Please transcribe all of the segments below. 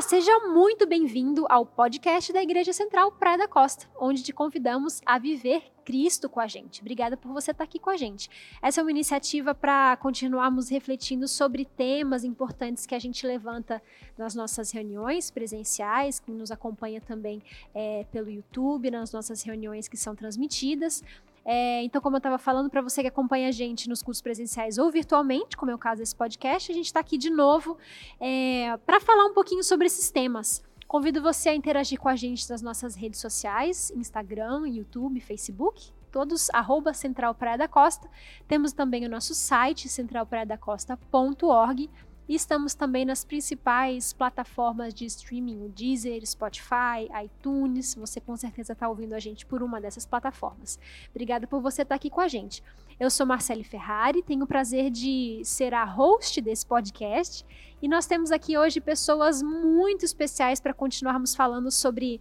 Olá, seja muito bem-vindo ao podcast da Igreja Central Praia da Costa, onde te convidamos a viver Cristo com a gente. Obrigada por você estar aqui com a gente. Essa é uma iniciativa para continuarmos refletindo sobre temas importantes que a gente levanta nas nossas reuniões presenciais, que nos acompanha também é, pelo YouTube, nas nossas reuniões que são transmitidas. É, então, como eu estava falando, para você que acompanha a gente nos cursos presenciais ou virtualmente, como é o caso desse podcast, a gente está aqui de novo é, para falar um pouquinho sobre esses temas. Convido você a interagir com a gente nas nossas redes sociais, Instagram, YouTube, Facebook, todos arroba Central Praia da Costa. Temos também o nosso site, centralpraiadacosta.org estamos também nas principais plataformas de streaming, o Deezer, Spotify, iTunes. Você com certeza está ouvindo a gente por uma dessas plataformas. Obrigada por você estar tá aqui com a gente. Eu sou Marcele Ferrari, tenho o prazer de ser a host desse podcast e nós temos aqui hoje pessoas muito especiais para continuarmos falando sobre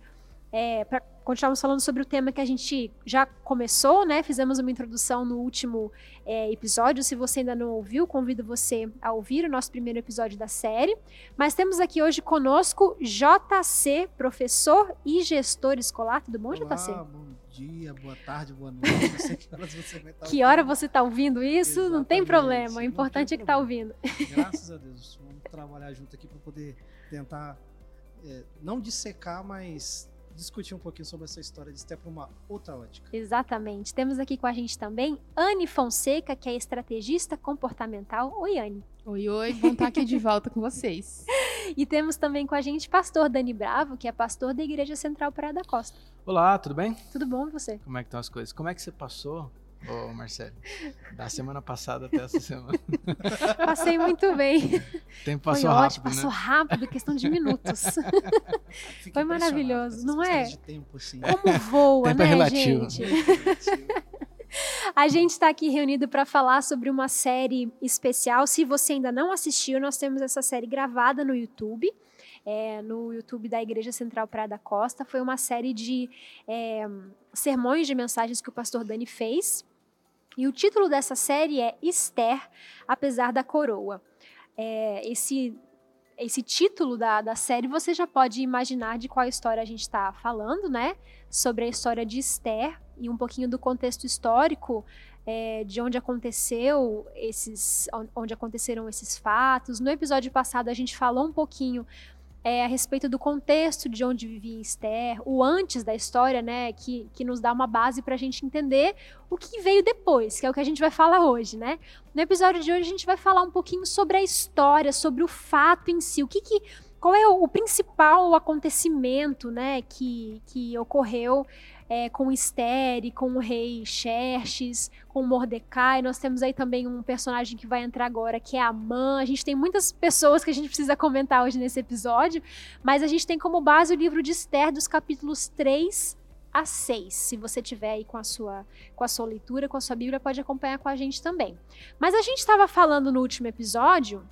é, continuarmos falando sobre o tema que a gente já começou, né? Fizemos uma introdução no último é, episódio. Se você ainda não ouviu, convido você a ouvir o nosso primeiro episódio da série. Mas temos aqui hoje conosco JC, professor e gestor escolar. Tudo bom, Olá, JC? Bom dia, boa tarde, boa noite. Não sei que horas você vai estar Que hora você está ouvindo isso? Exatamente. Não tem problema. O importante é que está ouvindo. Graças a Deus. Vamos trabalhar junto aqui para poder tentar é, não dissecar, mas discutir um pouquinho sobre essa história de para uma outra ótica. Exatamente. Temos aqui com a gente também Anne Fonseca, que é estrategista comportamental. Oi, Anne. Oi, oi, bom estar aqui de volta com vocês. E temos também com a gente pastor Dani Bravo, que é pastor da Igreja Central Praia da Costa. Olá, tudo bem? Tudo bom e você? Como é que estão as coisas? Como é que você passou, ô Marcelo? Da semana passada até essa semana. Passei muito bem. O tempo Foi passou ótimo, rápido, passou né? rápido, questão de minutos. Foi maravilhoso, não é? De tempo, assim. Como voa, Tempo é né, relativo. gente? A gente está aqui reunido para falar sobre uma série especial. Se você ainda não assistiu, nós temos essa série gravada no YouTube. é, no YouTube da Igreja Central Praia da Costa. Foi uma série de é, sermões de mensagens que o pastor Dani fez. E o título dessa série é Esther, apesar da coroa. É, esse, esse título da, da série você já pode imaginar de qual história a gente está falando, né? Sobre a história de Esther e um pouquinho do contexto histórico é, de onde aconteceu esses, onde aconteceram esses fatos. No episódio passado a gente falou um pouquinho é, a respeito do contexto de onde vivia Esther, o antes da história, né, que, que nos dá uma base para a gente entender o que veio depois, que é o que a gente vai falar hoje, né? No episódio de hoje a gente vai falar um pouquinho sobre a história, sobre o fato em si, o que, que qual é o, o principal acontecimento, né, que, que ocorreu é, com Esther e com o rei Xerxes, com Mordecai. Nós temos aí também um personagem que vai entrar agora, que é Amã. A gente tem muitas pessoas que a gente precisa comentar hoje nesse episódio, mas a gente tem como base o livro de Esther, dos capítulos 3 a 6. Se você tiver aí com a sua com a sua leitura, com a sua Bíblia, pode acompanhar com a gente também. Mas a gente estava falando no último episódio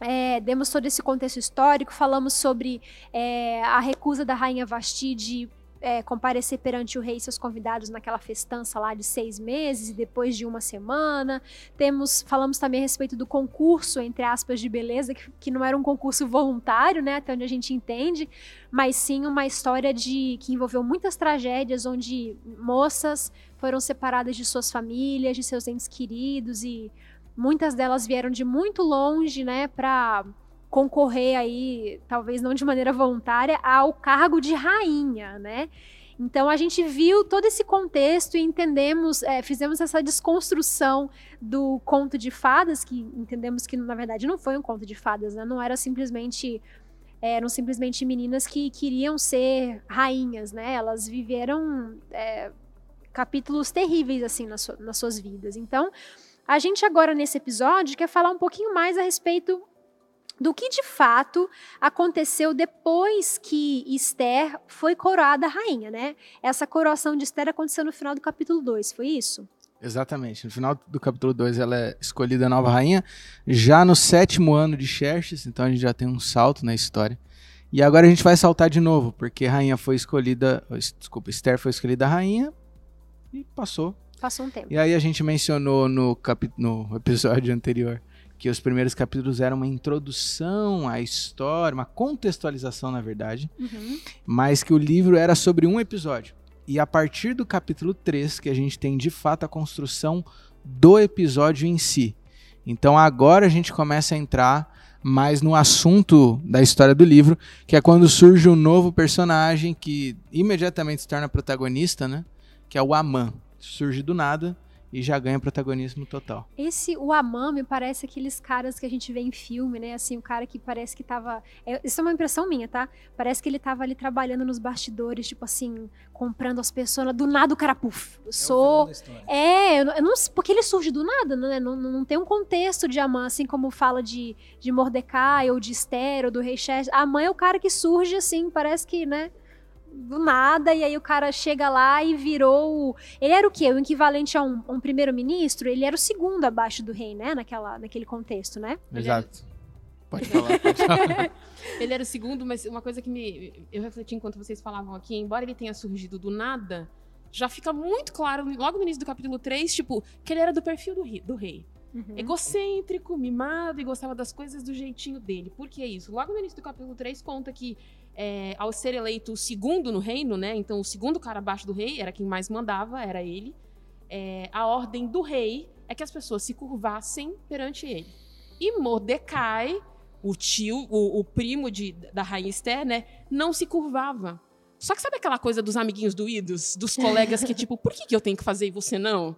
é, demos todo esse contexto histórico, falamos sobre é, a recusa da rainha Vasti de é, comparecer perante o rei e seus convidados naquela festança lá de seis meses e depois de uma semana. Temos, falamos também a respeito do concurso, entre aspas, de beleza, que, que não era um concurso voluntário, né, até onde a gente entende, mas sim uma história de que envolveu muitas tragédias, onde moças foram separadas de suas famílias, de seus entes queridos e muitas delas vieram de muito longe, né, para concorrer aí, talvez não de maneira voluntária, ao cargo de rainha, né? Então a gente viu todo esse contexto e entendemos, é, fizemos essa desconstrução do conto de fadas, que entendemos que na verdade não foi um conto de fadas, né? Não era simplesmente eram simplesmente meninas que queriam ser rainhas, né? Elas viveram é, capítulos terríveis assim nas suas vidas. Então a gente agora nesse episódio quer falar um pouquinho mais a respeito do que de fato aconteceu depois que Esther foi coroada rainha, né? Essa coroação de Esther aconteceu no final do capítulo 2, foi isso? Exatamente. No final do capítulo 2, ela é escolhida nova rainha, já no sétimo ano de Xerxes, então a gente já tem um salto na história. E agora a gente vai saltar de novo, porque rainha foi escolhida, desculpa, Esther foi escolhida rainha e passou. Passou um tempo. E aí a gente mencionou no, no episódio anterior porque os primeiros capítulos eram uma introdução à história, uma contextualização, na verdade, Uhum. mas que o livro era sobre um episódio. E a partir do capítulo 3 que a gente tem de fato a construção do episódio em si. Então agora a gente começa a entrar mais no assunto da história do livro, que é quando surge um novo personagem que imediatamente se torna protagonista, né? Que é o Aman. Surge do nada e já ganha protagonismo total. Esse, o Aman, me parece aqueles caras que a gente vê em filme, né? Assim, o cara que parece que tava. é, isso é uma impressão minha, tá? Parece que ele tava ali trabalhando nos bastidores, tipo assim, comprando as pessoas. Do nada o cara, puf, eu É sou. É, eu não, eu não sei- porque ele surge do nada, né? Não, não, não tem um contexto de Amã, assim como fala de, de Mordecai ou de Esther ou do Rei Xerxes. Amã é o cara que surge assim, parece que, né? Do nada, e aí o cara chega lá e virou. o- Ele era o quê? O equivalente a um, um primeiro-ministro? Ele era o segundo abaixo do rei, né? Naquela, naquele contexto, né? Exato. Pode falar, pode falar. Ele era o segundo, mas uma coisa que me, eu refleti enquanto vocês falavam aqui, embora ele tenha surgido do nada, já fica muito claro, logo no início do capítulo 3, tipo, que ele era do perfil do, ri- do rei. Uhum. Egocêntrico, mimado e gostava das coisas do jeitinho dele. Por que isso? Logo no início do capítulo 3 conta que é, ao ser eleito o segundo no reino, né? Então o segundo cara abaixo do rei era quem mais mandava, era ele. É, a ordem do rei é que as pessoas se curvassem perante ele. E Mordecai, o tio, o, o primo de, da rainha Esther, né? Não se curvava. Só que sabe aquela coisa dos amiguinhos doídos? Dos colegas que, tipo, por que, que eu tenho que fazer e você não?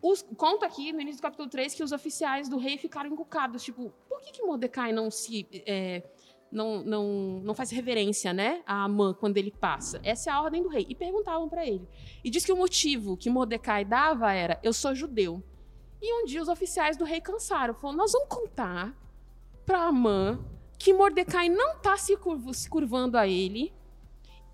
Os- conta aqui no início do capítulo 3 que os oficiais do rei ficaram encucados. Tipo, por que, que Mordecai não se. é, não, não, não faz reverência, né? A Amã quando ele passa. Essa é a ordem do rei. E perguntavam para ele. E diz que o motivo que Mordecai dava era: eu sou judeu. E um dia os oficiais do rei cansaram. Falaram: nós vamos contar para Amã que Mordecai não tá se, curvo- se curvando a ele.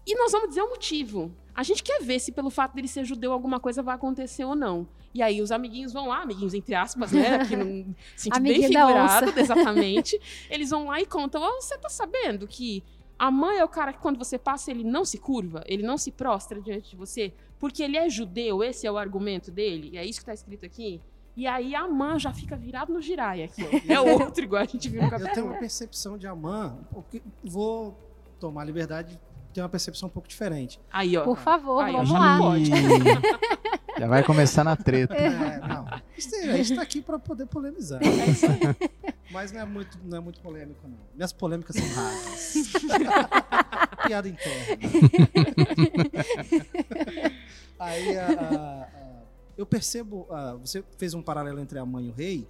E nós vamos dizer o motivo. A gente quer ver se pelo fato dele ser judeu alguma coisa vai acontecer ou não. E aí os amiguinhos vão lá, amiguinhos entre aspas, né? Que não sente bem figurado, exatamente. Eles vão lá e contam: "Ó, você tá sabendo que a mãe é o cara que quando você passa ele não se curva, ele não se prostra diante de você, porque ele é judeu, esse é o argumento dele. E é isso que tá escrito aqui. E aí a mãe já fica virado no giraia aqui. ó. É outro igual a gente viu no Eu tenho uma percepção de Amã, porque vou tomar a liberdade de ter uma percepção um pouco diferente. Aí, ó. Por favor, Aí, vamos lá. não pode. Já vai começar na treta. É, não. A gente tá aqui para poder polemizar. Mas não é muito, não é muito polêmico, não. Minhas polêmicas são rasas. Piada interna. Aí a- a- a- eu percebo. a- você fez um paralelo entre a mãe e o rei,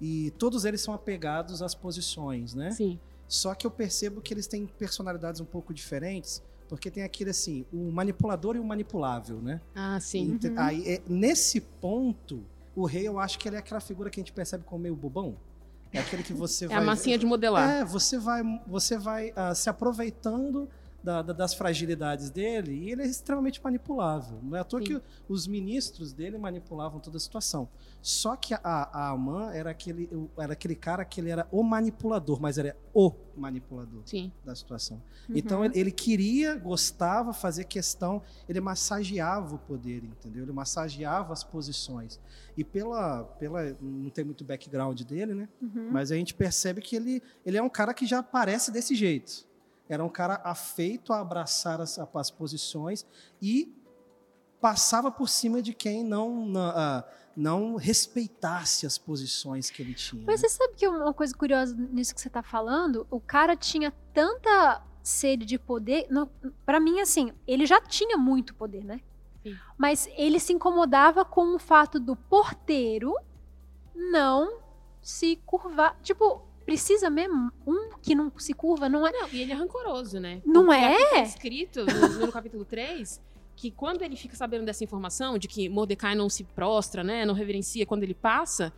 e todos eles são apegados às posições, né? Sim. Só que eu percebo que eles têm personalidades um pouco diferentes, porque tem aquele assim, o manipulador e o manipulável, né? Ah, sim. Uhum. Aí, é, nesse ponto, o rei eu acho que ele é aquela figura que a gente percebe como meio bobão. É aquele que você É vai. a massinha de modelar. É, você vai, você vai ah, se aproveitando da- da- das fragilidades dele e ele é extremamente manipulável. Não é à toa Sim. que os ministros dele manipulavam toda a situação. Só que a, a Amã era aquele, era aquele cara que ele era o manipulador, mas era o manipulador Sim. da situação. Uhum. Então ele, ele queria, gostava, fazia questão, ele massageava o poder, entendeu? Ele massageava as posições. E pela, pela não tem muito background dele, né? Uhum. Mas a gente percebe que ele, ele é um cara que já parece desse jeito. Era um cara afeito a abraçar as, as posições e passava por cima de quem não, não, ah, não respeitasse as posições que ele tinha. Mas né? você sabe que uma coisa curiosa nisso que você tá falando? O cara tinha tanta sede de poder. Para mim, assim, ele já tinha muito poder, né? Sim. Mas ele se incomodava com o fato do porteiro não se curvar. Tipo, precisa mesmo um que não se curva, não é? Não, e ele é rancoroso, né? Não Porque é? aqui tá escrito no, no capítulo 3 que quando ele fica sabendo dessa informação, de que Mordecai não se prostra, né? Não reverencia quando ele passa,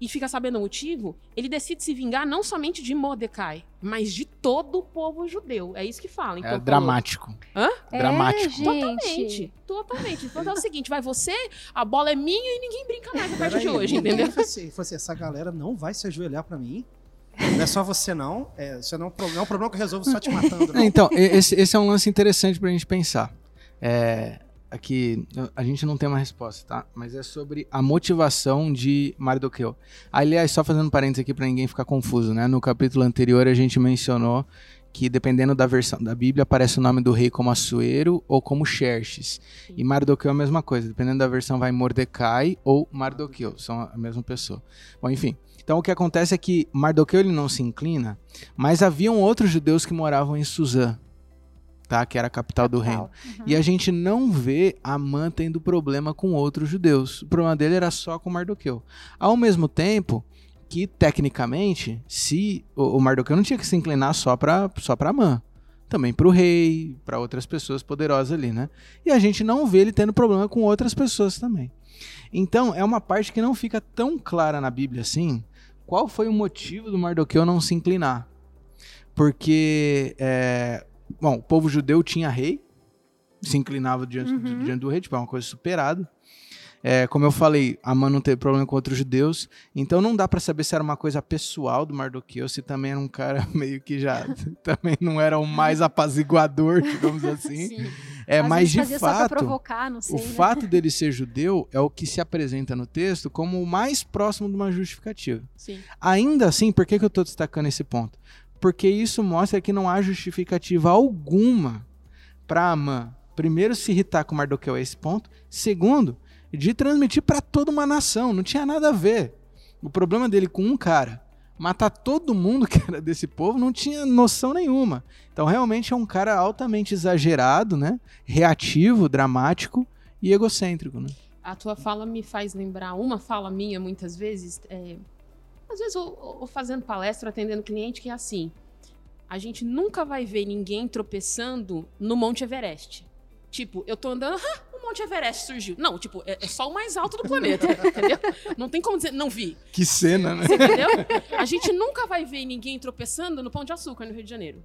e fica sabendo o motivo, ele decide se vingar não somente de Mordecai, mas de todo o povo judeu. É isso que fala. Então, É dramático. Hã? Dramático. É, gente. Totalmente, totalmente. Então é o seguinte, vai você, a bola é minha e ninguém brinca mais a partir de hoje, entendeu? falou assim, essa galera não vai se ajoelhar pra mim. Não é só você não. É, isso não é um pro- não é um problema que eu resolvo só te matando. É, Não. então, e- esse, esse é um lance interessante pra gente pensar. É, aqui, a gente não tem uma resposta, tá? Mas é sobre a motivação de Mardoqueu. Aliás, só fazendo parênteses aqui para ninguém ficar confuso, né? No capítulo anterior a gente mencionou que dependendo da versão da Bíblia aparece o nome do rei como Assuero ou como Xerxes. E Mardoqueu é a mesma coisa, dependendo da versão vai Mordecai ou Mardoqueu, são a mesma pessoa. Bom, enfim. Então o que acontece é que Mardoqueu ele não se inclina, mas haviam outros judeus que moravam em Suzã, tá? Que era a capital, do reino. Uhum. E a gente não vê Amã tendo problema com outros judeus. O problema dele era só com Mardoqueu. Ao mesmo tempo, que tecnicamente, se o, Mardoqueu não tinha que se inclinar só para só para Amã, também para o rei, para outras pessoas poderosas ali, né? E a gente não vê ele tendo problema com outras pessoas também. Então, é uma parte que não fica tão clara na Bíblia assim. Qual foi o motivo do Mardoqueu não se inclinar? Porque, é, bom, o povo judeu tinha rei, se inclinava diante, uhum. diante do rei, tipo, é uma coisa superada. É, como eu falei, Amã não teve problema com outros judeus, então não dá para saber se era uma coisa pessoal do Mardoqueu, se também era um cara meio que já também não era o mais apaziguador, digamos assim. Sim. É, Às mas de fato, provocar, sei, o né? fato dele ser judeu é o que se apresenta no texto como o mais próximo de uma justificativa. Sim. Ainda assim, por que, que eu estou destacando esse ponto? Porque isso mostra que não há justificativa alguma para Amã, primeiro, se irritar com Mardoqueu a esse ponto, segundo, de transmitir para toda uma nação. Não tinha nada a ver. O problema dele com um cara matar todo mundo que era desse povo não tinha noção nenhuma. Então realmente é um cara altamente exagerado, né? Reativo, dramático e egocêntrico, né? A tua fala me faz lembrar uma fala minha muitas vezes. É, às vezes eu, eu fazendo palestra, atendendo cliente que é assim. A gente nunca vai ver ninguém tropeçando no Monte Everest. Tipo, eu tô andando, ah, Monte Everest surgiu. Não, tipo, é, é só o mais alto do planeta, entendeu? Não tem como dizer, não vi. Que cena, né? Você entendeu? A gente nunca vai ver ninguém tropeçando no Pão de Açúcar no Rio de Janeiro.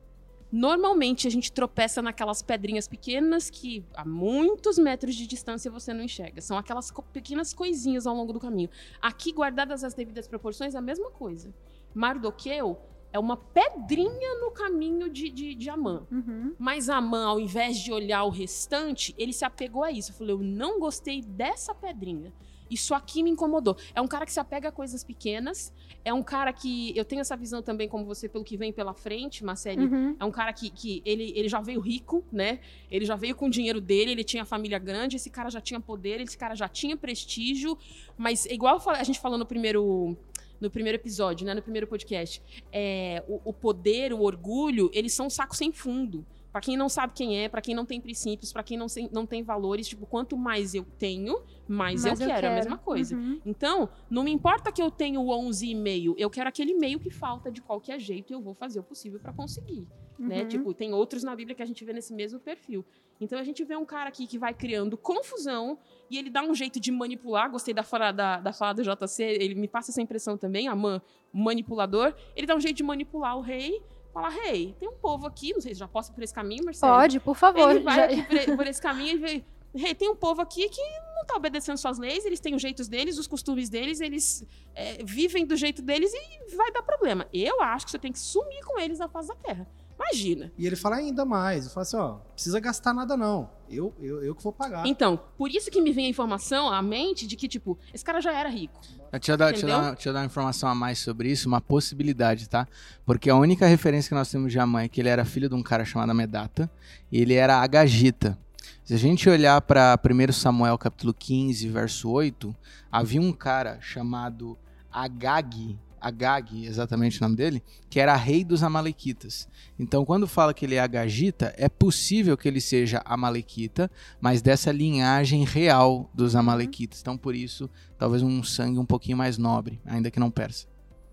Normalmente a gente tropeça naquelas pedrinhas pequenas que a muitos metros de distância você não enxerga. São aquelas co pequenas coisinhas ao longo do caminho. Aqui, guardadas as devidas proporções, é a mesma coisa. Mardoqueu é uma pedrinha no caminho de, de, de Amã. Uhum. Mas Amã, ao invés de olhar o restante, ele se apegou a isso. Eu falei, eu não gostei dessa pedrinha. Isso aqui me incomodou. É um cara que se apega a coisas pequenas. É um cara que. Eu tenho essa visão também, como você, pelo que vem pela frente, Marcele. Uhum. É um cara que, que ele, ele já veio rico, né? Ele já veio com o dinheiro dele, ele tinha família grande, esse cara já tinha poder, esse cara já tinha prestígio. Mas, igual a gente falou no primeiro no primeiro episódio, né, no primeiro podcast, é, o, o poder, o orgulho, eles são um saco sem fundo. Para quem não sabe quem é, para quem não tem princípios, para quem não, não tem valores, tipo, quanto mais eu tenho, mais, eu, eu, quero, é a mesma coisa. Uhum. Então, não me importa que eu tenho 11,5, eu quero aquele meio que falta de qualquer jeito e eu vou fazer o possível para conseguir, né? uhum. né? Tipo, tem outros na Bíblia que a gente vê nesse mesmo perfil. Então, a gente vê um cara aqui que vai criando confusão e ele dá um jeito de manipular. Gostei da fala, da, da fala do JC, ele me passa essa impressão também, a man, manipulador. Ele dá um jeito de manipular o rei Fala, rei, hey, tem um povo aqui, não sei se já posso ir por esse caminho, Marcelo. Pode, por favor. Ele vai já... aqui por, por, esse caminho e vê, rei, hey, tem um povo aqui que não está obedecendo suas leis, eles têm os jeitos deles, os costumes deles, eles é, vivem do jeito deles e vai dar problema. Eu acho que você tem que sumir com eles na face da terra. Imagina. E ele fala ainda mais, ele fala assim, ó, precisa gastar nada não, eu, eu, eu que vou pagar. Então, por isso que me vem a informação à mente de que, tipo, esse cara já era rico. Deixa eu, dar, deixa, eu dar, deixa eu dar uma informação a mais sobre isso, uma possibilidade, tá? Porque a única referência que nós temos de Amã é que ele era filho de um cara chamado Medata, e ele era Agagita. Se a gente olhar para 1 Samuel capítulo 15, verso 8, havia um cara chamado Agag, Agag, exatamente o nome dele, que era rei dos Amalequitas. Então, quando fala que ele é Agagita, é possível que ele seja Amalequita, mas dessa linhagem real dos uhum. Amalequitas. Então, por isso, talvez um sangue um pouquinho mais nobre, ainda que não persa.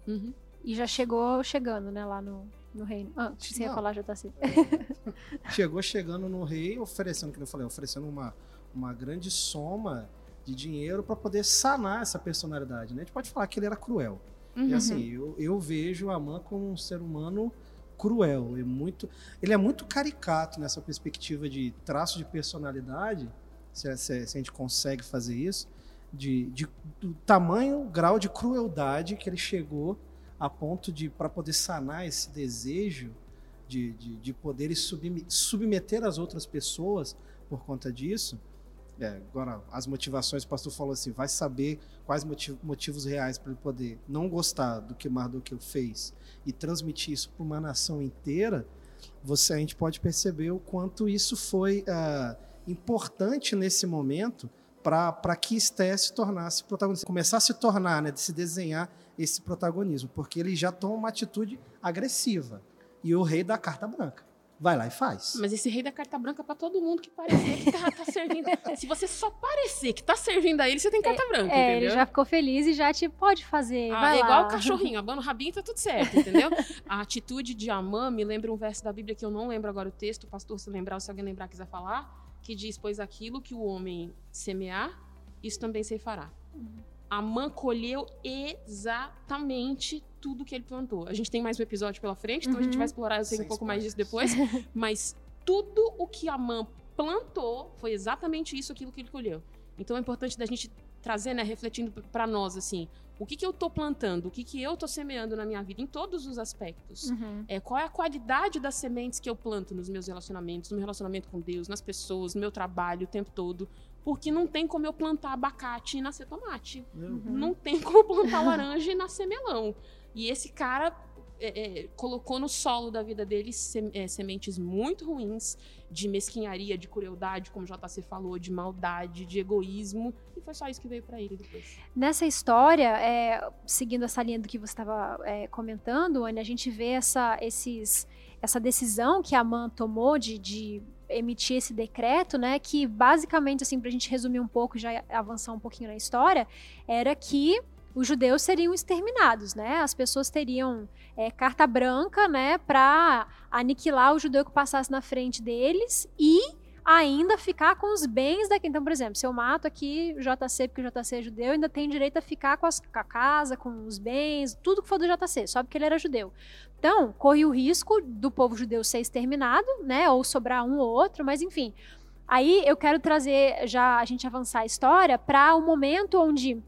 Uhum. E já chegou chegando, né, lá no, no reino. Ah, você ia falar, já tá assim. chegou chegando no rei, oferecendo, que eu falei, oferecendo uma, uma grande soma de dinheiro para poder sanar essa personalidade, né? A gente pode falar que ele era cruel. Uhum. E assim, eu, eu vejo a Man como um ser humano cruel. É muito, ele é muito caricato nessa perspectiva de traço de personalidade, se, se, se a gente consegue fazer isso, de, de, do tamanho, grau de crueldade que ele chegou a ponto de, para poder sanar esse desejo de, de, de poder submeter as outras pessoas por conta disso, É, agora, as motivações, o pastor falou assim: vai saber quais motiv motivos reais para ele poder não gostar do que Mardoqueu fez e transmitir isso para uma nação inteira. Você, a gente pode perceber o quanto isso foi uh, importante nesse momento para que Esther se tornasse protagonista, começar a se tornar, né, de se desenhar esse protagonismo, porque ele já toma uma atitude agressiva e o rei da carta branca vai lá e faz. Mas esse rei da carta branca para todo mundo que parecer que tá, tá, servindo. Se você só parecer que tá servindo a ele, você tem carta é, branca, é, entendeu? ele já ficou feliz e já te pode fazer. Ah, é lá. igual o cachorrinho, abana o rabinho tá tudo certo, entendeu? a atitude de Amã me lembra um verso da Bíblia que eu não lembro agora o texto, pastor se lembrar, se alguém lembrar quiser falar, que diz: Pois aquilo que o homem semear, isso também se fará. Uhum. Amã colheu exatamente tudo que ele plantou. A gente tem mais um episódio pela frente, então uhum. a gente uhum. vai explorar, eu sei um pouco mais disso depois. mas tudo o que Amã plantou foi exatamente isso, aquilo que ele colheu. Então é importante da gente trazer, né, refletindo para nós, assim, o que, que eu estou plantando, o que, que eu estou semeando na minha vida, em todos os aspectos. Uhum. É, qual é a qualidade das sementes que eu planto nos meus relacionamentos, no meu relacionamento com Deus, nas pessoas, no meu trabalho o tempo todo. Porque não tem como eu plantar abacate e nascer tomate. Uhum. Não tem como plantar laranja e nascer melão. E esse cara é, é, colocou no solo da vida dele sem, é, sementes muito ruins de mesquinharia, de crueldade, como o JC falou, de maldade, de egoísmo, e foi só isso que veio para ele depois. Nessa história, é, seguindo essa linha do que você estava comentando, Anne, a gente vê essa, esses, essa decisão que a Man tomou de, de emitir esse decreto, né, que basicamente, assim, para a gente resumir um pouco e já avançar um pouquinho na história, era que os judeus seriam exterminados, né? As pessoas teriam é, carta branca, né, para aniquilar o judeu que passasse na frente deles e ainda ficar com os bens daqui. Então, por exemplo, se eu mato aqui o JC porque o JC é judeu, ainda tem direito a ficar com, as, com a casa, com os bens, tudo que for do JC, só porque ele era judeu. Então, corre o risco do povo judeu ser exterminado, né, ou sobrar um ou outro, mas enfim. Aí eu quero trazer já a gente avançar a história para o um momento onde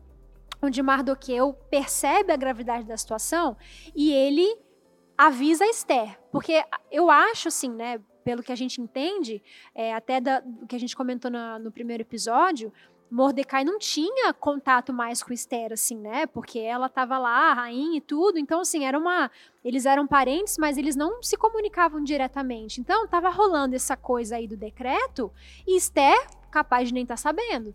onde Mardoqueu percebe a gravidade da situação e ele avisa Esther. Porque eu acho, assim, né, pelo que a gente entende, é, até do que a gente comentou no, no primeiro episódio, Mordecai não tinha contato mais com Esther, assim, né? Porque ela estava lá, a rainha e tudo. Então, assim, era uma. Eles eram parentes, mas eles não se comunicavam diretamente. Então, estava rolando essa coisa aí do decreto e Esther, capaz de nem estar tá sabendo.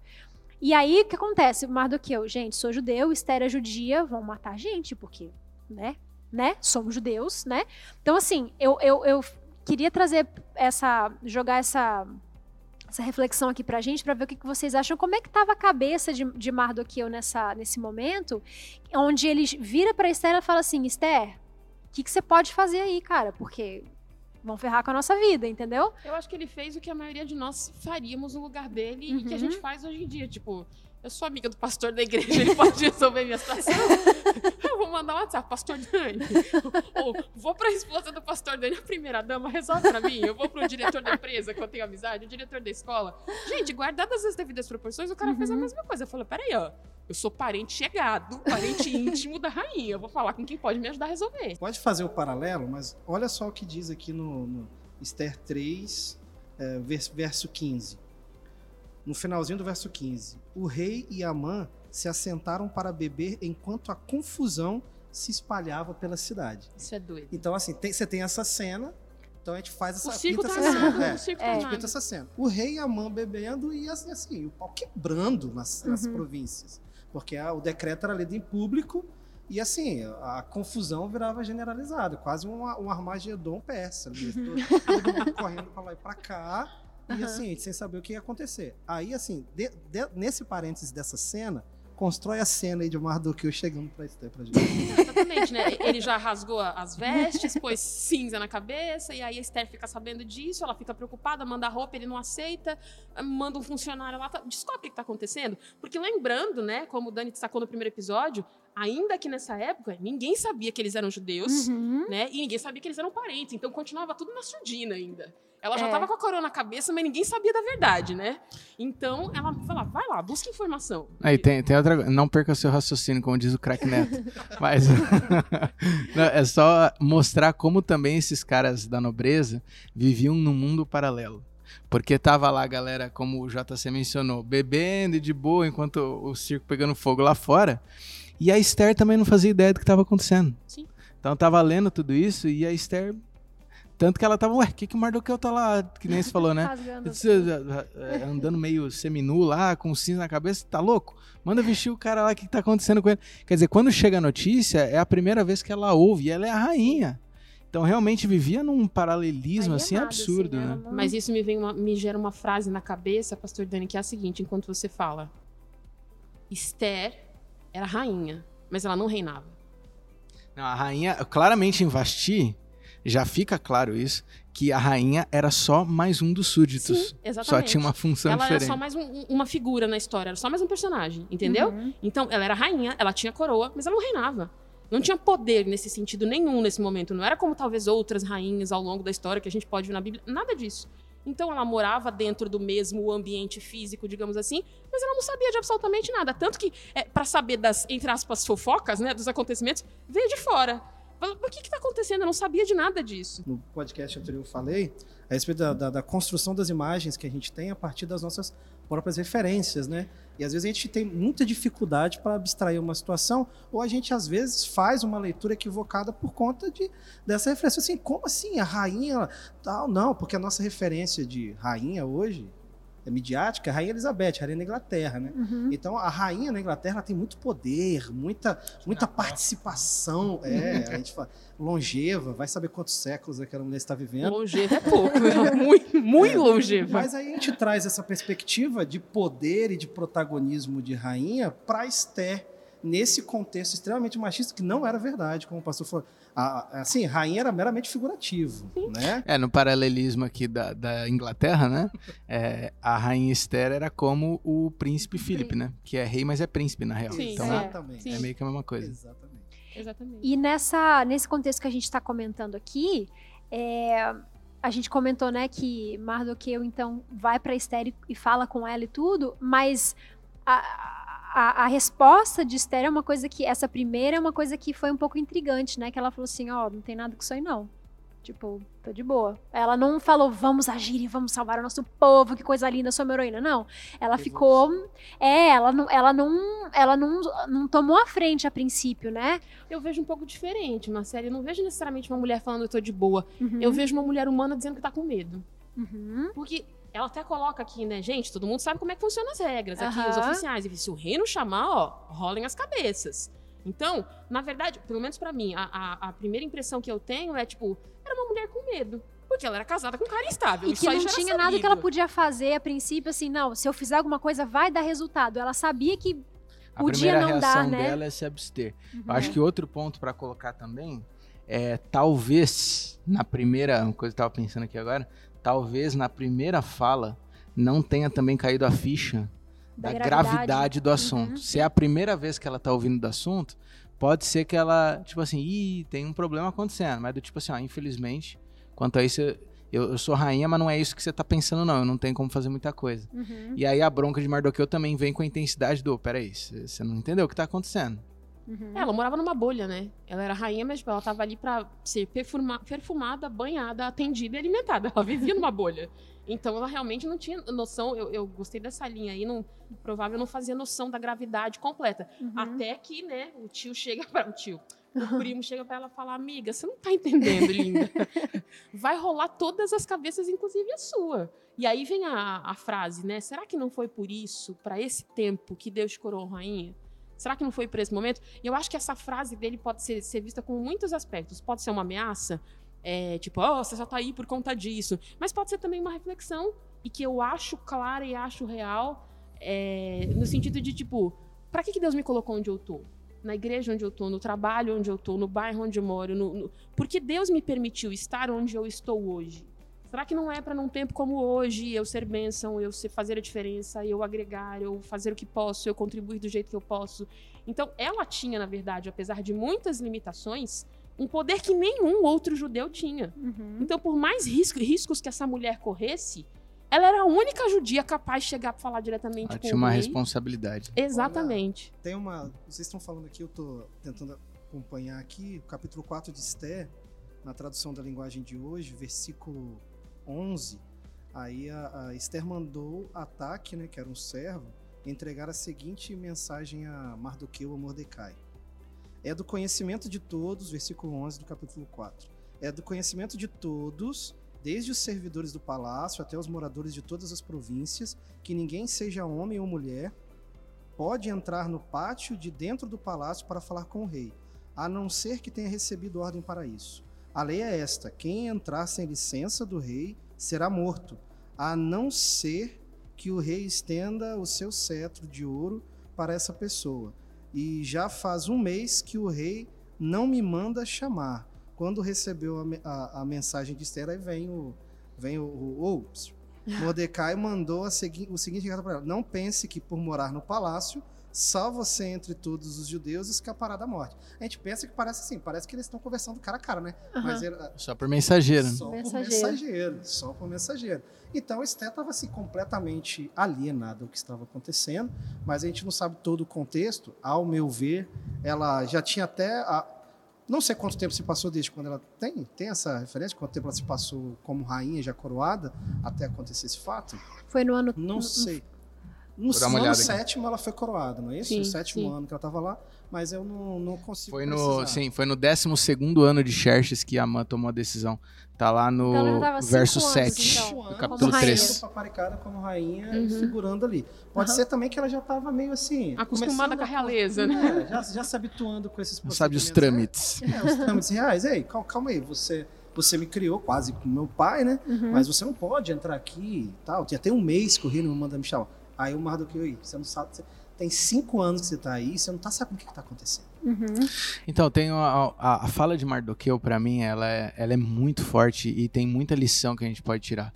E aí, o que acontece? Mardoqueu, gente, sou judeu, Esther é judia, vão matar a gente, porque, né? Né? Somos judeus, né? Então, assim, eu, eu, eu queria trazer essa. jogar essa essa reflexão aqui pra gente, para ver o que, que vocês acham. Como é que estava a cabeça de, de Mardoqueu nessa, nesse momento, onde ele vira para Esther e fala assim, Esther, o que, que você pode fazer aí, cara? Porque vão ferrar com a nossa vida, entendeu? Eu acho que ele fez o que a maioria de nós faríamos no lugar dele uhum. e que a gente uhum. faz hoje em dia. Tipo, eu sou amiga do pastor da igreja, ele pode resolver minha situação. eu vou mandar um WhatsApp, pastor Dani. Ou vou para a esposa do pastor Dani, a primeira dama, resolve para mim. Eu vou para o diretor da empresa que eu tenho amizade, o diretor da escola. Gente, guardadas as devidas proporções, o cara uhum. fez a uhum. mesma coisa. Eu falei, peraí, ó. Eu sou parente chegado, parente íntimo da rainha. Eu vou falar com quem pode me ajudar a resolver. Pode fazer o paralelo, mas olha só o que diz aqui no, no Esther 3, é, verso 15. No finalzinho do verso 15. O rei e Amã se assentaram para beber enquanto a confusão se espalhava pela cidade. Isso é doido. Então, assim, tem, você tem essa cena, então a gente faz essa, o circo tá essa cena. É, o circo é. Tá essa cena. O rei e a mãe bebendo e assim, assim, o pau quebrando nas, nas uhum. províncias porque a, o decreto era lido em público e assim, a, a confusão virava generalizada, quase um, um Armagedon persa, todo, mundo correndo para lá e para cá, e uhum. assim, sem saber o que ia acontecer. Aí, assim, de, de, nesse parênteses dessa cena, constrói a cena aí de Mardoqueu chegando para Esther pra gente. Exatamente, né? Ele já rasgou as vestes, pôs cinza na cabeça, e aí a Esther fica sabendo disso, ela fica preocupada, manda roupa, ele não aceita, manda um funcionário lá, descobre o que está acontecendo. Porque lembrando, né, como o Dani destacou no primeiro episódio, ainda que nessa época, ninguém sabia que eles eram judeus, uhum. né? E ninguém sabia que eles eram parentes, então continuava tudo na surdina ainda. Ela já estava é. com a coroa na cabeça, mas ninguém sabia da verdade, né? Então ela fala, vai lá, busca informação. Aí tem, tem outra não perca seu raciocínio, como diz o craque Neto. mas é só mostrar como também esses caras da nobreza viviam num mundo paralelo. Porque tava lá a galera, como o JC mencionou, bebendo e de boa enquanto o circo pegando fogo lá fora. E a Esther também não fazia ideia do que estava acontecendo. Sim. Então tava lendo tudo isso e a Esther. Tanto que ela tava, ué, o que, que o Mardoqueu tá lá? Que nem você falou, né? É, Andando meio seminu lá, com o cinto na cabeça, tá louco? Manda vestir o cara lá, o que, que tá acontecendo com ele? Quer dizer, quando chega a notícia, é a primeira vez que ela ouve, e ela é a rainha. Então realmente vivia num paralelismo assim Alienada, absurdo, assim, né? ela não- Mas isso me, vem uma- me gera uma frase na cabeça, pastor Dani, que é a seguinte, enquanto você fala. Esther era rainha, mas ela não reinava. Não, a rainha, claramente em Vasti, já fica claro isso, que a rainha era só mais um dos súditos. Sim, exatamente. Só tinha uma função ela diferente. era só mais um- uma figura na história, era só mais um personagem, entendeu? Uhum. Então, ela era rainha, ela tinha coroa, mas ela não reinava. Não tinha poder nesse sentido nenhum nesse momento. Não era como talvez outras rainhas ao longo da história que a gente pode ver na Bíblia. Nada disso. Então ela morava dentro do mesmo ambiente físico, digamos assim, mas ela não sabia de absolutamente nada. Tanto que, é, para saber das, entre aspas, fofocas, né, dos acontecimentos, veio de fora. O que que tá acontecendo? Eu não sabia de nada disso. no podcast anterior eu falei a respeito da, da- da construção das imagens que a gente tem a partir das nossas próprias referências, né? E às vezes a gente tem muita dificuldade para abstrair uma situação, ou a gente às vezes faz uma leitura equivocada por conta de, dessa referência. Assim, como assim? A rainha tal? Não, porque a nossa referência de rainha hoje midiática, é a Rainha Elizabeth, a Rainha da Inglaterra, né? Uhum. Então a rainha na Inglaterra ela tem muito poder, muita, muita participação. É, a gente fala, longeva, vai saber quantos séculos aquela mulher está vivendo. Longeva é pouco, muito, muito longeva. Mas aí a gente traz essa perspectiva de poder e de protagonismo de rainha para Esther, nesse contexto extremamente machista, que não era verdade, como o pastor falou. A- assim, rainha era meramente figurativo, né? É, no paralelismo aqui da, da Inglaterra, né? é, a rainha Esther era como o príncipe Philip, né? Que é rei, mas é príncipe, na real. Sim, então é. é, Exatamente. é meio que a mesma coisa. Exatamente. Exatamente. E nessa, nesse contexto que a gente está comentando aqui, é, a gente comentou, né, que Mardoqueu então vai para Esther e- e fala com ela e tudo, mas a, a, a resposta de Esther é uma coisa que essa primeira é uma coisa que foi um pouco intrigante, né? Que ela falou assim, ó, não tem nada com isso aí não. Tipo, tô de boa. Ela não falou, vamos agir e vamos salvar o nosso povo, que coisa linda, sou uma heroína. Não. Ela ficou. É, ela não, ela não, ela não, não tomou a frente a princípio, né? Eu vejo um pouco diferente, Marcela. Eu não vejo necessariamente uma mulher falando eu tô de boa. Uhum. Eu vejo uma mulher humana dizendo que tá com medo. Uhum. Porque ela até coloca aqui, né, gente, todo mundo sabe como é que funcionam as regras aqui, os oficiais. E se o reino chamar, ó, rolem as cabeças. Então, na verdade, pelo menos pra mim, a, a, a primeira impressão que eu tenho é, tipo, era uma mulher com medo. Porque ela era casada com um cara instável. E que não tinha nada que ela podia fazer a princípio, assim, não, se eu fizer alguma coisa vai dar resultado. Ela sabia que A Podia primeira não dar, reação né? dela é se abster. Uhum. Eu acho que outro ponto pra colocar também é talvez na primeira, uma coisa que eu tava pensando aqui agora, talvez na primeira fala não tenha também caído a ficha da, Da gravidade. gravidade. do assunto. Uhum. Se é a primeira vez que ela tá ouvindo do assunto, pode ser que ela, tipo assim, ih, tem um problema acontecendo, mas do tipo assim, ó, infelizmente, quanto a isso, eu, eu sou rainha, mas não é isso que você tá pensando não, eu não tenho como fazer muita coisa. Uhum. E aí a bronca de Mardoqueu também vem com a intensidade do, peraí, você você não entendeu o que tá acontecendo. Uhum. Ela morava numa bolha, né? Ela era rainha, mas tipo, ela tava ali pra ser perfuma- perfumada, banhada, atendida e alimentada. Ela vivia numa bolha. Então ela realmente não tinha noção. Eu, eu gostei dessa linha aí, não, provável não fazia noção da gravidade completa. Uhum. Até que, né, o tio chega para o tio. O primo chega pra ela e fala: Amiga, você não tá entendendo, linda. Vai rolar todas as cabeças, inclusive a sua. E aí vem a, a frase, né? Será que não foi por isso, para esse tempo, que Deus coroou rainha? Será que não foi por esse momento? E eu acho que essa frase dele pode ser, ser vista com muitos aspectos. Pode ser uma ameaça, é, tipo, oh, você só tá aí por conta disso. Mas pode ser também uma reflexão, e que eu acho clara e acho real, é, no sentido de, tipo, para que, que Deus me colocou onde eu tô? Na igreja onde eu tô, no trabalho onde eu tô, no bairro onde eu moro. No, no... Por que Deus me permitiu estar onde eu estou hoje? Será que não é para num tempo como hoje eu ser bênção, eu ser fazer a diferença, eu agregar, eu fazer o que posso, eu contribuir do jeito que eu posso? Então, ela tinha, na verdade, apesar de muitas limitações, um poder que nenhum outro judeu tinha. Uhum. Então, por mais risco- riscos que essa mulher corresse, ela era a única judia capaz de chegar para falar diretamente Ela com tinha o uma rei. Exatamente. Exatamente. Tem uma. Vocês estão falando aqui, eu estou tentando acompanhar aqui, o capítulo 4 de Esther, na tradução da linguagem de hoje, versículo 11. Aí a, a Esther mandou Ataque, né, que era um servo, entregar a seguinte mensagem a Mardoqueu a Mordecai. É do conhecimento de todos, versículo 11 do capítulo 4. É do conhecimento de todos, desde os servidores do palácio até os moradores de todas as províncias, que ninguém seja homem ou mulher pode entrar no pátio de dentro do palácio para falar com o rei, a não ser que tenha recebido ordem para isso. A lei é esta: quem entrar sem licença do rei será morto, a não ser que o rei estenda o seu cetro de ouro para essa pessoa. E já faz um mês que o rei não me manda chamar. Quando recebeu a, a, a mensagem de Esther, aí vem o. Vem o. o Mordecai mandou segui, o seguinte recado para ela: Não pense que por morar no palácio só você entre todos os judeus escapará da morte. A gente pensa que parece assim, parece que eles estão conversando cara a cara, né? Uhum. Mas ele, só por mensageiro. Só mensageiro. por mensageiro, só por mensageiro. Então Esté estava assim completamente alienada ao que estava acontecendo, mas a gente não sabe todo o contexto. Ao meu ver, ela já tinha até a, não sei quanto tempo se passou desde quando ela tem, tem essa referência, quanto tempo ela se passou como rainha já coroada até acontecer esse fato? Foi no ano Não sei. No ano sétimo ela foi coroada, não é isso? Sim, no sétimo sim. ano que ela estava lá, mas eu não, não consigo foi no Sim, foi no décimo segundo ano de Xerxes que a Amã tomou a decisão. Tá lá no então verso 7 então, do capítulo 3. paparicada como rainha uhum. figurando ali. Pode uhum. ser também que ela já estava meio assim... Acostumada com a realeza, né? É, já, já se habituando com esses procedimentos. Sabe os trâmites. É, é, os trâmites reais. Ei, calma, calma aí, você você me criou quase como meu pai, né? Uhum. Mas você não pode entrar aqui e tal. Tinha até um mês que o Rino me manda me chamar. Aí o Mardoqueu, você não sabe, você tem cinco anos que você está aí, você não está sabendo o que está acontecendo. Uhum. Então, tem a, a, a, fala de Mardoqueu, para mim, ela é, ela é muito forte e tem muita lição que a gente pode tirar.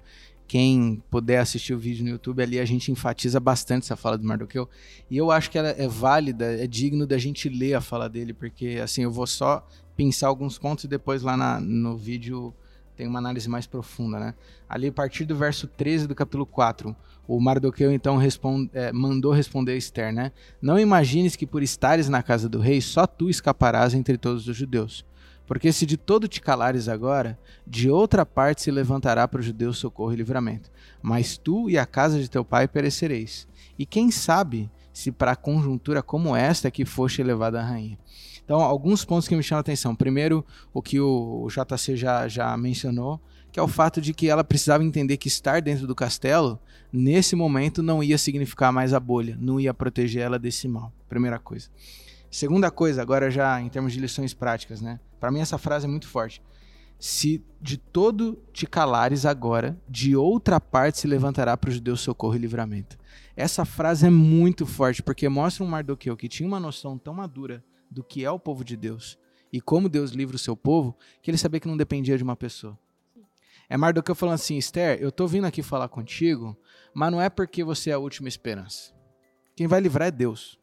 Quem puder assistir o vídeo no YouTube ali, a gente enfatiza bastante essa fala do Mardoqueu. E eu acho que ela é válida, é digno da gente ler a fala dele, porque assim, eu vou só pensar alguns pontos e depois lá na, no vídeo tem uma análise mais profunda, né? Ali, a partir do verso 13 do capítulo 4, o Mardoqueu então responde, é, mandou responder a Esther, né? Não imagines que por estares na casa do rei, só tu escaparás entre todos os judeus. Porque se de todo te calares agora, de outra parte se levantará para os judeus socorro e livramento. Mas tu e a casa de teu pai perecereis. E quem sabe se para conjuntura como esta que foste elevada a rainha. Então, alguns pontos que me chamam a atenção. Primeiro, o que o JC já, já mencionou, que é o fato de que ela precisava entender que estar dentro do castelo, nesse momento, não ia significar mais a bolha, não ia proteger ela desse mal. Primeira coisa. Segunda coisa, agora já em termos de lições práticas, né? Para mim essa frase é muito forte. Se de todo te calares agora, de outra parte se levantará para os judeus socorro e livramento. Essa frase é muito forte, porque mostra um Mardoqueu que tinha uma noção tão madura do que é o povo de Deus e como Deus livra o seu povo, que ele sabia que não dependia de uma pessoa. É Mardoqueu falando assim, Esther, eu tô vindo aqui falar contigo, mas não é porque você é a última esperança. Quem vai livrar é Deus.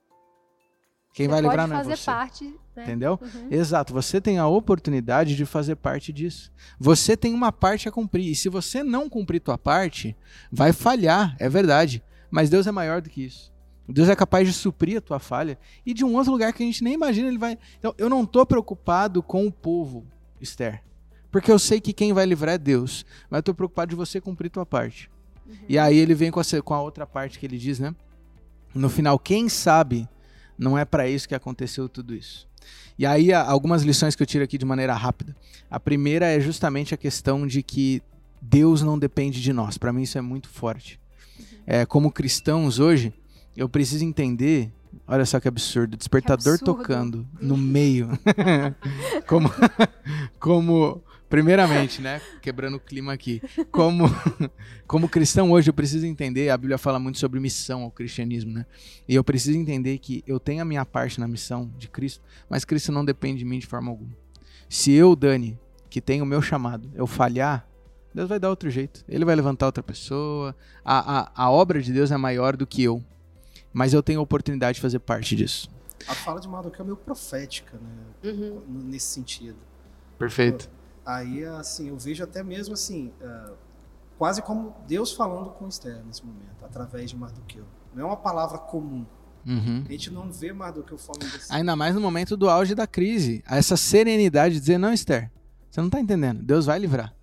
Quem você vai livrar não é você. Parte, né? Entendeu? Uhum. Exato. Você tem a oportunidade de fazer parte disso. Você tem uma parte a cumprir. E se você não cumprir tua parte, vai falhar, é verdade. Mas Deus é maior do que isso. Deus é capaz de suprir a tua falha e de um outro lugar que a gente nem imagina ele vai. Então, eu não estou preocupado com o povo, Esther, porque eu sei que quem vai livrar é Deus, mas eu estou preocupado de você cumprir tua parte. Uhum. E aí ele vem com a, com a outra parte que ele diz, né? No final, quem sabe não é para isso que aconteceu tudo isso. E aí, algumas lições que eu tiro aqui de maneira rápida. A primeira é justamente a questão de que Deus não depende de nós. Para mim, isso é muito forte. Uhum. É, como cristãos hoje, eu preciso entender. Olha só que absurdo, despertador que absurdo. tocando no meio. como, como, primeiramente, né, quebrando o clima aqui. Como, como cristão hoje eu preciso entender, a Bíblia fala muito sobre missão ao cristianismo, né? E eu preciso entender que eu tenho a minha parte na missão de Cristo, mas Cristo não depende de mim de forma alguma. Se eu, Dani, que tenho o meu chamado, eu falhar, Deus vai dar outro jeito. Ele vai levantar outra pessoa. A, a, a obra de Deus é maior do que eu mas eu tenho a oportunidade de fazer parte disso. A fala de Mardoqueu é meio profética, né? Uhum. Nesse sentido. Perfeito. Aí, assim, eu vejo até mesmo assim, uh, quase como Deus falando com Esther nesse momento, através de Mardoqueu. Não é uma palavra comum. Uhum. A gente não vê Mardoqueu falando assim. Ainda mais no momento do auge da crise. Essa serenidade de dizer, não, Esther, você não está entendendo. Deus vai livrar.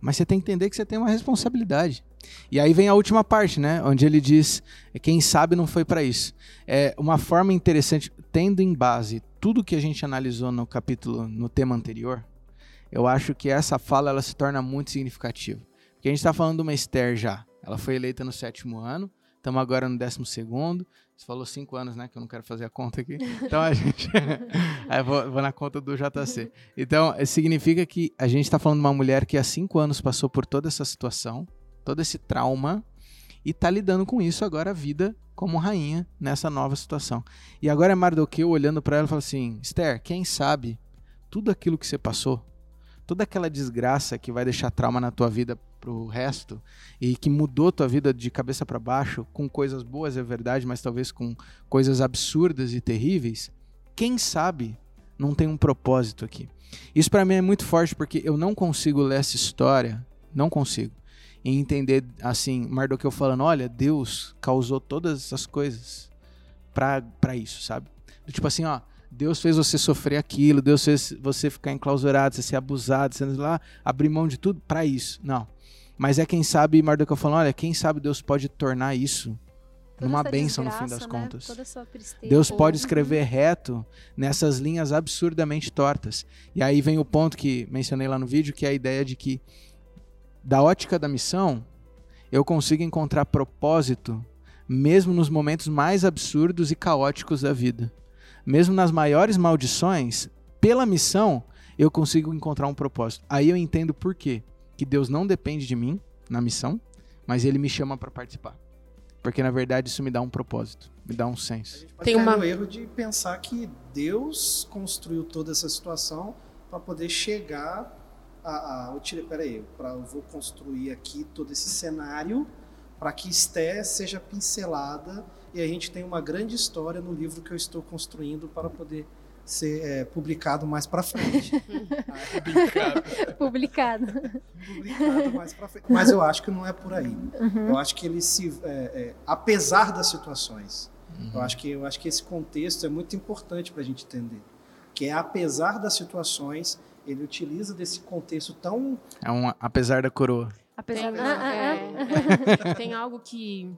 Mas você tem que entender que você tem uma responsabilidade. E aí vem a última parte, né? Onde ele diz: quem sabe não foi para isso. É uma forma interessante, tendo em base tudo que a gente analisou no capítulo, no tema anterior, eu acho que essa fala ela se torna muito significativa. Porque a gente está falando de uma Esther já. Ela foi eleita no sétimo ano, estamos agora no décimo segundo. Você falou cinco anos, né? Que eu não quero fazer a conta aqui. Então a gente. Aí vou, vou, na conta do JC. Então, significa que a gente está falando de uma mulher que há cinco anos passou por toda essa situação, todo esse trauma, e está lidando com isso agora a vida como rainha nessa nova situação. E agora é Mardoqueu olhando para ela e fala assim: Esther, quem sabe tudo aquilo que você passou, toda aquela desgraça que vai deixar trauma na tua vida pro resto e que mudou tua vida de cabeça para baixo, com coisas boas é verdade, mas talvez com coisas absurdas e terríveis, quem sabe não tem um propósito aqui. Isso para mim é muito forte porque eu não consigo ler essa história, não consigo, e entender assim, Mardoqueu falando, olha, Deus causou todas essas coisas para isso, sabe? Tipo assim, ó, Deus fez você sofrer aquilo, Deus fez você ficar enclausurado, você ser abusado, você lá, abrir mão de tudo para isso. Não. Mas é quem sabe, Mardoqueu falando, olha, quem sabe Deus pode tornar isso Toda numa bênção no fim das né? contas. Deus pode escrever reto nessas linhas absurdamente tortas. E aí vem o ponto que mencionei lá no vídeo, que é a ideia de que da ótica da missão, eu consigo encontrar propósito mesmo nos momentos mais absurdos e caóticos da vida. Mesmo nas maiores maldições, pela missão, eu consigo encontrar um propósito. Aí eu entendo por quê que Deus não depende de mim na missão, mas ele me chama para participar. Porque na verdade isso me dá um propósito, me dá um senso. A gente pode Tem uma... erro de pensar que Deus construiu toda essa situação para poder chegar a, a peraí, para eu vou construir aqui todo esse cenário para que Esté seja pincelada e a gente tem uma grande história no livro que eu estou construindo para poder ser é, publicado mais para frente. publicado. publicado. publicado mais para frente. Mas eu acho que não é por aí. Uhum. Eu acho que ele se, é, é, apesar das situações, uhum. eu acho que eu acho que esse contexto é muito importante para a gente entender, que é apesar das situações, ele utiliza desse contexto tão é um apesar da coroa. Apesar tem, da... é. tem algo que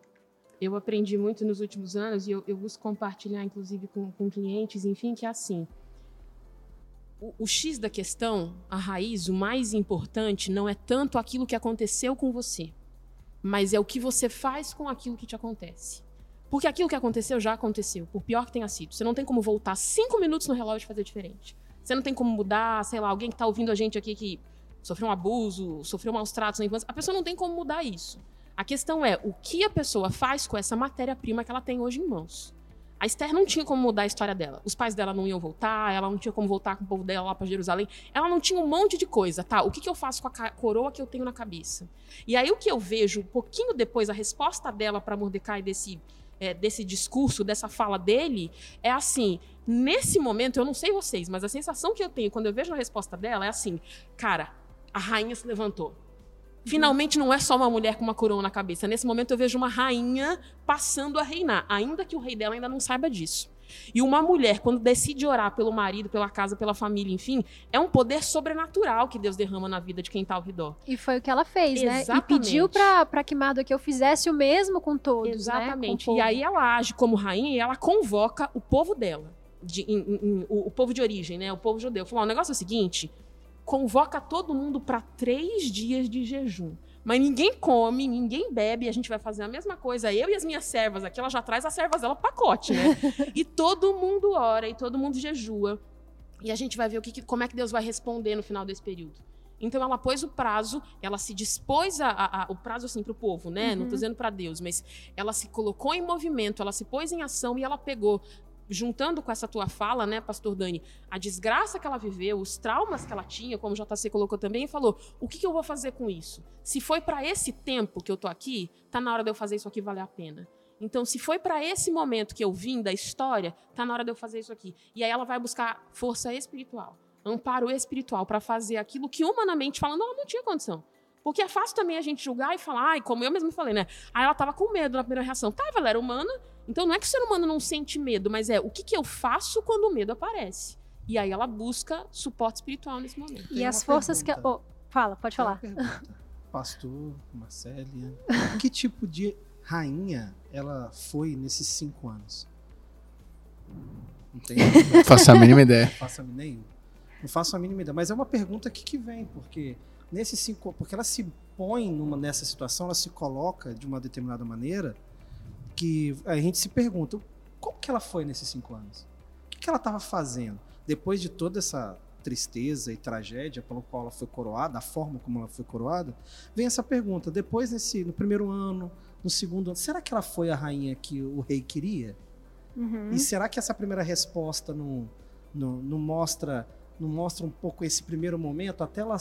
eu aprendi muito nos últimos anos e eu, eu busco compartilhar, inclusive, com, com, clientes, enfim, que é assim. O, o X da questão, a raiz, o mais importante, não é tanto aquilo que aconteceu com você, mas é o que você faz com aquilo que te acontece. Porque aquilo que aconteceu já aconteceu, por pior que tenha sido. Você não tem como voltar cinco minutos no relógio e fazer diferente. Você não tem como mudar, sei lá, alguém que está ouvindo a gente aqui que sofreu um abuso, sofreu maus tratos na infância. A pessoa não tem como mudar isso. A questão é o que a pessoa faz com essa matéria-prima que ela tem hoje em mãos. A Esther não tinha como mudar a história dela. Os pais dela não iam voltar, ela não tinha como voltar com o povo dela lá para Jerusalém. Ela não tinha um monte de coisa, tá? O que, que eu faço com a coroa que eu tenho na cabeça? E aí o que eu vejo, um pouquinho depois, a resposta dela para Mordecai desse, é, desse discurso, dessa fala dele, é assim: nesse momento, eu não sei vocês, mas a sensação que eu tenho quando eu vejo a resposta dela é assim: cara, a rainha se levantou Finalmente não é só uma mulher com uma coroa na cabeça. Nesse momento eu vejo uma rainha passando a reinar, ainda que o rei dela ainda não saiba disso. E uma mulher, quando decide orar pelo marido, pela casa, pela família, enfim, é um poder sobrenatural que Deus derrama na vida de quem está ao redor. E foi o que ela fez, Exatamente. né? E pediu para que eu fizesse o mesmo com todos. Né? Exatamente. Né? Com e aí ela age como rainha e ela convoca o povo dela. De, em, em, o, o, povo de origem, né? O povo judeu. Falou: o negócio é o seguinte: convoca todo mundo para três dias de jejum. Mas ninguém come, ninguém bebe, a gente vai fazer a mesma coisa. Eu e as minhas servas aqui, ela já traz as servas dela pacote, né? e todo mundo ora e todo mundo jejua. E a gente vai ver o que, como é que Deus vai responder no final desse período. Então ela pôs o prazo, ela se dispôs a, a, a o prazo assim para o povo, né? Uhum. Não estou dizendo para Deus, mas ela se colocou em movimento, ela se pôs em ação e ela pegou juntando com essa tua fala, né, pastor Dani, a desgraça que ela viveu, os traumas que ela tinha, como o JC colocou também, e falou: o que, que eu vou fazer com isso? Se foi para esse tempo que eu tô aqui, tá na hora de eu fazer isso aqui valer a pena. Então, se foi para esse momento que eu vim da história, tá na hora de eu fazer isso aqui. E aí ela vai buscar força espiritual, amparo espiritual para fazer aquilo que humanamente falando ela não tinha condição. Porque é fácil também a gente julgar e falar, ai, como eu mesmo falei, né? Aí ela tava com medo na primeira reação. Tava, ela era humana, então não é que o ser humano não sente medo, mas é o que, que eu faço quando o medo aparece. E aí ela busca suporte espiritual nesse momento. E as forças pergunta. que. Oh, Fala, pode Tem falar. Pastor, Marcélia, que tipo de rainha ela foi nesses cinco anos? Não tem Não faço a mínima ideia. Não faço a nem Não faço a mínima ideia. Mas é uma pergunta que, que vem, porque nesses cinco. Porque ela se põe numa, nessa situação, ela se coloca de uma determinada maneira que a gente se pergunta como que ela foi nesses cinco anos? O que, que ela estava fazendo? Depois de toda essa tristeza e tragédia pelo qual ela foi coroada, a forma como ela foi coroada, vem essa pergunta. Depois, nesse, no primeiro ano, no segundo ano, será que ela foi a rainha que o rei queria? Uhum. E será que essa primeira resposta não, não, não mostra não mostra um pouco esse primeiro momento até ela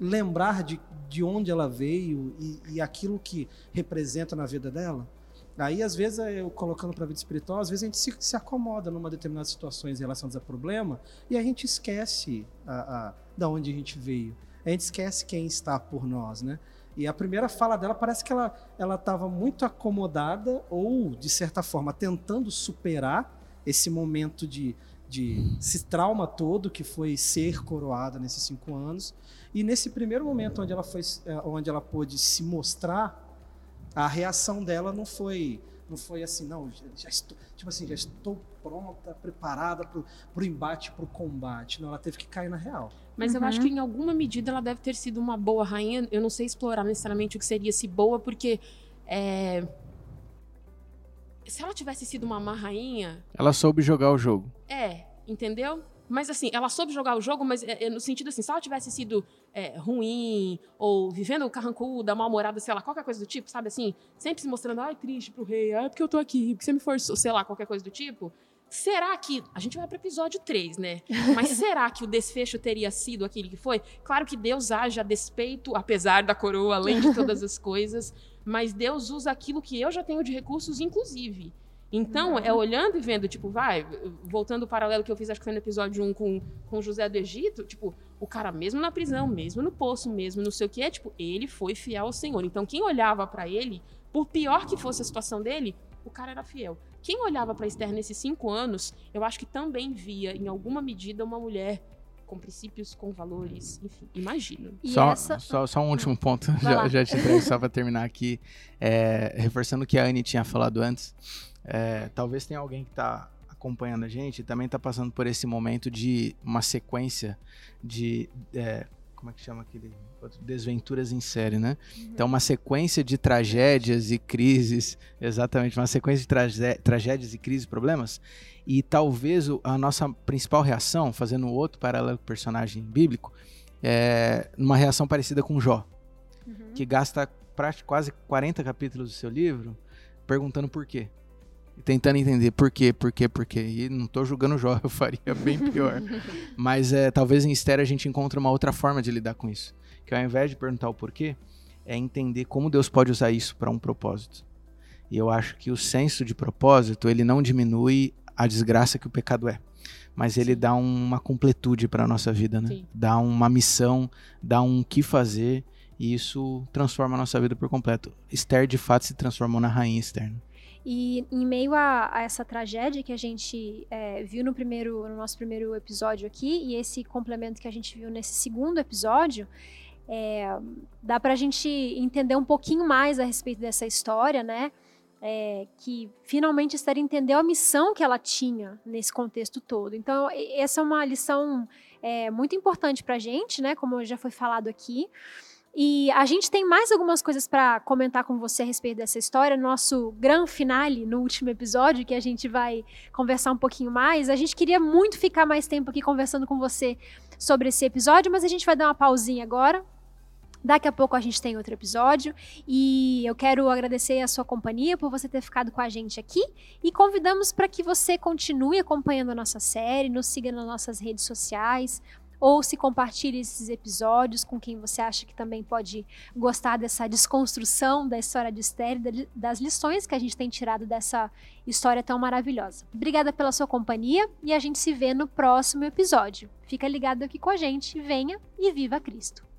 lembrar de, de onde ela veio e, e aquilo que representa na vida dela? Aí, às vezes, eu colocando para a vida espiritual, às vezes a gente se, se acomoda numa determinada situações em relação a problema e a gente esquece a, a, da onde a gente veio. A gente esquece quem está por nós, né? E a primeira fala dela parece que ela ela estava muito acomodada ou de certa forma tentando superar esse momento de de esse trauma todo que foi ser coroada nesses cinco anos e nesse primeiro momento onde ela foi onde ela pôde se mostrar a reação dela não foi não foi assim não já estou tipo assim já estou pronta preparada para o embate para o combate não ela teve que cair na real Mas eu Uhum. acho que em alguma medida ela deve ter sido uma boa rainha. Eu não sei explorar necessariamente o que seria se boa, porque é, se ela tivesse sido uma má rainha, Ela soube jogar o jogo. é, entendeu? Mas assim, ela soube jogar o jogo, mas é, é no sentido assim, se ela tivesse sido é, ruim, ou vivendo carrancuda, mal-humorada, sei lá, qualquer coisa do tipo, sabe assim? Sempre se mostrando, ai, triste pro rei, ai, porque eu tô aqui, porque você me forçou, sei lá, qualquer coisa do tipo. Será que. A gente vai pro episódio 3, né? Mas será que o desfecho teria sido aquele que foi? Claro que Deus age a despeito, apesar da coroa, além de todas as coisas, mas Deus usa aquilo que eu já tenho de recursos, inclusive. Então, é olhando e vendo, tipo, vai, voltando o paralelo que eu fiz, acho que foi no episódio 1 com, com José do Egito, tipo, o cara mesmo na prisão, mesmo no poço, mesmo não sei o que, é, tipo, ele foi fiel ao Senhor. Então, quem olhava pra ele, por pior que fosse a situação dele, o cara era fiel. Quem olhava pra Esther nesses cinco anos, eu acho que também via, em alguma medida, uma mulher com princípios, com valores, enfim, imagino. E Só, essa. só, só um último ponto, Vai lá. já, já te trago só para terminar aqui. É, reforçando o que a Anne tinha falado antes, é, talvez tenha alguém que está acompanhando a gente e também está passando por esse momento de uma sequência de. é, como é que chama aquele? Desventuras em série, né? Então, uma sequência de tragédias e crises, exatamente, uma sequência de tragé- tragédias e crises, problemas. E talvez a nossa principal reação, fazendo outro paralelo com o personagem bíblico, é numa reação parecida com Jó, Uhum. que gasta quase 40 capítulos do seu livro perguntando por quê. Tentando entender por quê, por quê, por quê. E não tô julgando Jó, eu faria bem pior. Mas é, talvez em Esther a gente encontre uma outra forma de lidar com isso. Que ao invés de perguntar o porquê, é entender como Deus pode usar isso para um propósito. E eu acho que o senso de propósito, ele não diminui a desgraça que o pecado é. Mas ele dá uma completude para a nossa vida, né? Sim. Dá uma missão, dá um que fazer, e isso transforma a nossa vida por completo. Esther, de fato, se transformou na rainha externa. E em meio a, a essa tragédia que a gente é, viu no primeiro, no nosso primeiro episódio aqui, e esse complemento que a gente viu nesse segundo episódio, é, dá pra gente entender um pouquinho mais a respeito dessa história, né? É, que finalmente Esther entendeu a missão que ela tinha nesse contexto todo. Então, essa é uma lição é, muito importante pra gente, né? Como já foi falado aqui. E a gente tem mais algumas coisas para comentar com você a respeito dessa história. No nosso gran finale, no último episódio, que a gente vai conversar um pouquinho mais. A gente queria muito ficar mais tempo aqui conversando com você sobre esse episódio, mas a gente vai dar uma pausinha agora. Daqui a pouco a gente tem outro episódio e eu quero agradecer a sua companhia por você ter ficado com a gente aqui e convidamos para que você continue acompanhando a nossa série, nos siga nas nossas redes sociais, ou se compartilhe esses episódios com quem você acha que também pode gostar dessa desconstrução da história de Esther, da- das lições que a gente tem tirado dessa história tão maravilhosa. Obrigada pela sua companhia e a gente se vê no próximo episódio. Fica ligado aqui com a gente, venha e viva Cristo.